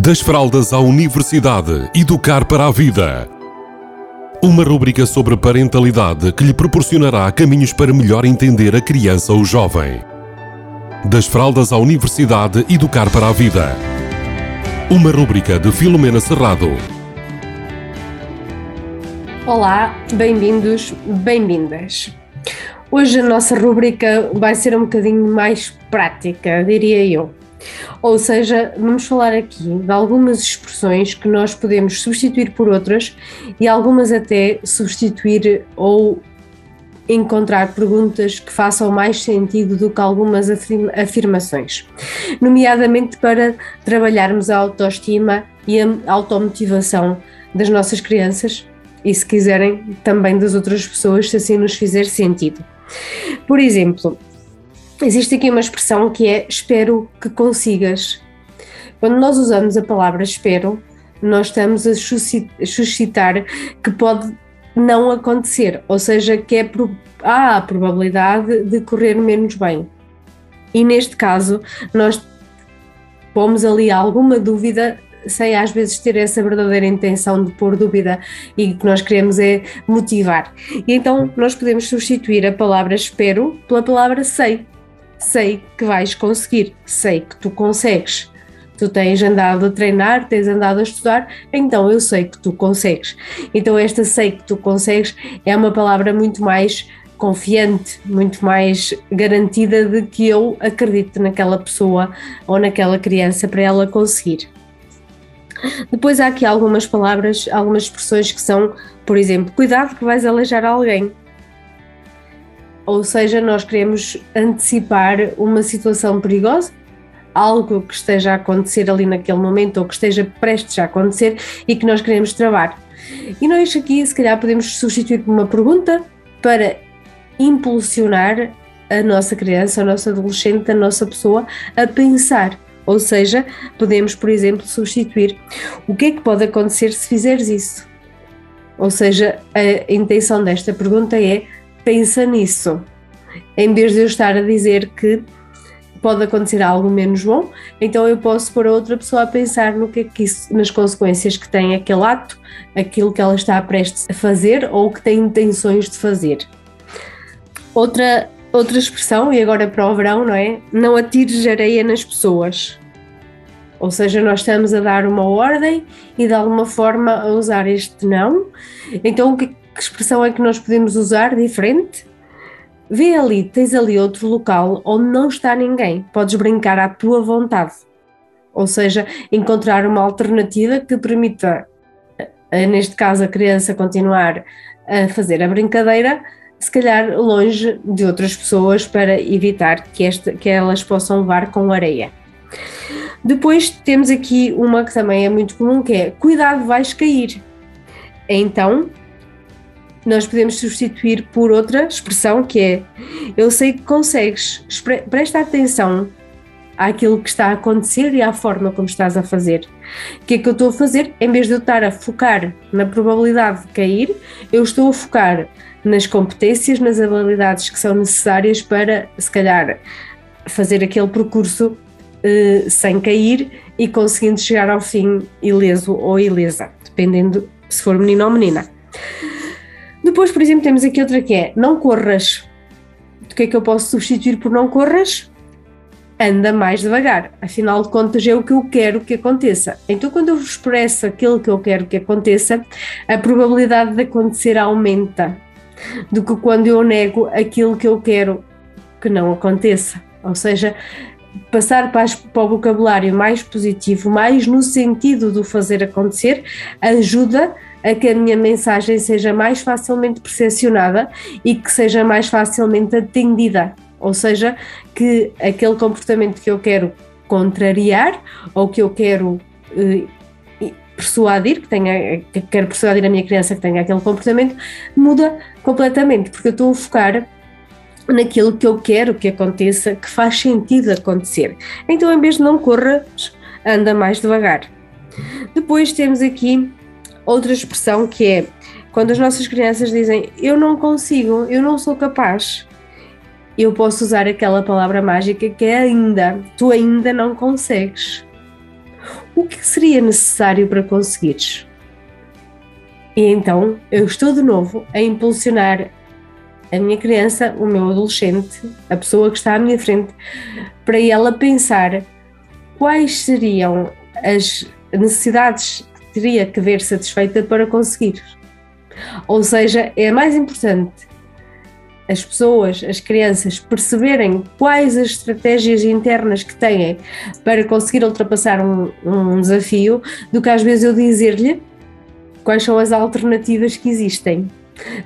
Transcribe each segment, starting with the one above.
Das fraldas à universidade, educar para a vida. Uma rúbrica sobre parentalidade que lhe proporcionará caminhos para melhor entender a criança ou jovem. Das fraldas à universidade, educar para a vida. Uma rúbrica de Filomena Serrado. Olá, bem-vindos, bem-vindas. Hoje a nossa rúbrica vai ser um bocadinho mais prática, diria eu. Ou seja, vamos falar aqui de algumas expressões que nós podemos substituir por outras e algumas até substituir ou encontrar perguntas que façam mais sentido do que algumas afirmações, nomeadamente para trabalharmos a autoestima e a automotivação das nossas crianças e, se quiserem, também das outras pessoas, se assim nos fizer sentido. Por exemplo, existe aqui uma expressão que é espero que consigas. Quando nós usamos a palavra espero, nós estamos a suscitar que pode não acontecer, ou seja, que é, há a probabilidade de correr menos bem. E neste caso, nós pomos ali alguma dúvida sem às vezes ter essa verdadeira intenção de pôr dúvida e o que nós queremos é motivar. E então nós podemos substituir a palavra espero pela palavra sei sei que vais conseguir, sei que tu consegues. Tu tens andado a treinar, tens andado a estudar, então eu sei que tu consegues. Então, esta sei que tu consegues é uma palavra muito mais confiante, muito mais garantida de que eu acredito naquela pessoa ou naquela criança para ela conseguir. Depois há aqui algumas palavras, algumas expressões que são, por exemplo, cuidado que vais aleijar alguém ou seja, nós queremos antecipar uma situação perigosa, algo que esteja a acontecer ali naquele momento ou que esteja prestes a acontecer e que nós queremos travar. E nós aqui, se calhar, podemos substituir por uma pergunta para impulsionar a nossa criança, a nossa adolescente, a nossa pessoa a pensar. Ou seja, podemos, por exemplo, substituir o que é que pode acontecer se fizeres isso. Ou seja, a intenção desta pergunta é pensa nisso. Em vez de eu estar a dizer que pode acontecer algo menos bom, então eu posso pôr a outra pessoa a pensar no que é que isso, nas consequências que tem aquele ato, aquilo que ela está prestes a fazer ou que tem intenções de fazer. Outra, outra expressão, e agora para o verão, não é? Não atires areia nas pessoas. Ou seja, nós estamos a dar uma ordem e de alguma forma a usar este não. Então, o que, que expressão é que nós podemos usar diferente? Vê ali, tens ali outro local onde não está ninguém, podes brincar à tua vontade. Ou seja, encontrar uma alternativa que permita, eh, neste caso, a criança continuar a fazer a brincadeira, se calhar longe de outras pessoas para evitar que, esta, que elas possam levar com areia. Depois temos aqui uma que também é muito comum, que é cuidado, vais cair. Então, nós podemos substituir por outra expressão que é eu sei que consegues, presta atenção àquilo que está a acontecer e à forma como estás a fazer. O que é que eu estou a fazer? Em vez de eu estar a focar na probabilidade de cair, eu estou a focar nas competências, nas habilidades que são necessárias para, se calhar, fazer aquele percurso eh, sem cair e conseguindo chegar ao fim ileso ou ilesa, dependendo se for menino ou menina. Depois, por exemplo, temos aqui outra que é não corras. O que é que eu posso substituir por não corras? Anda mais devagar. Afinal de contas, é o que eu quero que aconteça. Então, quando eu expresso aquilo que eu quero que aconteça, a probabilidade de acontecer aumenta do que quando eu nego aquilo que eu quero que não aconteça. Ou seja, passar para, o vocabulário mais positivo, mais no sentido do fazer acontecer, ajuda a que a minha mensagem seja mais facilmente percepcionada e que seja mais facilmente atendida. Ou seja, que aquele comportamento que eu quero contrariar ou que eu quero eh, persuadir, que, tenha, que quero persuadir a minha criança que tenha aquele comportamento, muda completamente, porque eu estou a focar naquilo que eu quero que aconteça, que faz sentido acontecer. Então, em vez de não corras, anda mais devagar. Depois temos aqui outra expressão que é quando as nossas crianças dizem eu não consigo, eu não sou capaz. Eu posso usar aquela palavra mágica que é ainda, tu ainda não consegues. O que seria necessário para conseguires? E então eu estou de novo a impulsionar a minha criança, o meu adolescente, a pessoa que está à minha frente, para ela pensar quais seriam as necessidades teria que ver satisfeita para conseguir. Ou seja, é mais importante as pessoas, as crianças, perceberem quais as estratégias internas que têm para conseguir ultrapassar um, um desafio, do que às vezes eu dizer-lhe quais são as alternativas que existem.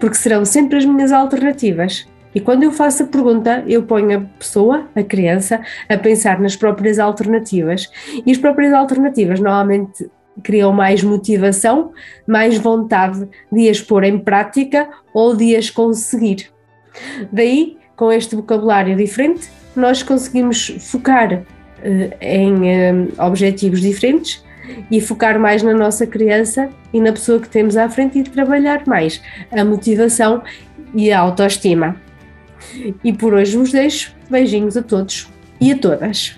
Porque serão sempre as minhas alternativas. E quando eu faço a pergunta, eu ponho a pessoa, a criança, a pensar nas próprias alternativas. E as próprias alternativas normalmente criam mais motivação, mais vontade de as pôr em prática ou de as conseguir. Daí, com este vocabulário diferente, nós conseguimos focar uh, em uh, objetivos diferentes e focar mais na nossa criança e na pessoa que temos à frente e trabalhar mais a motivação e a autoestima. E por hoje vos deixo beijinhos a todos e a todas.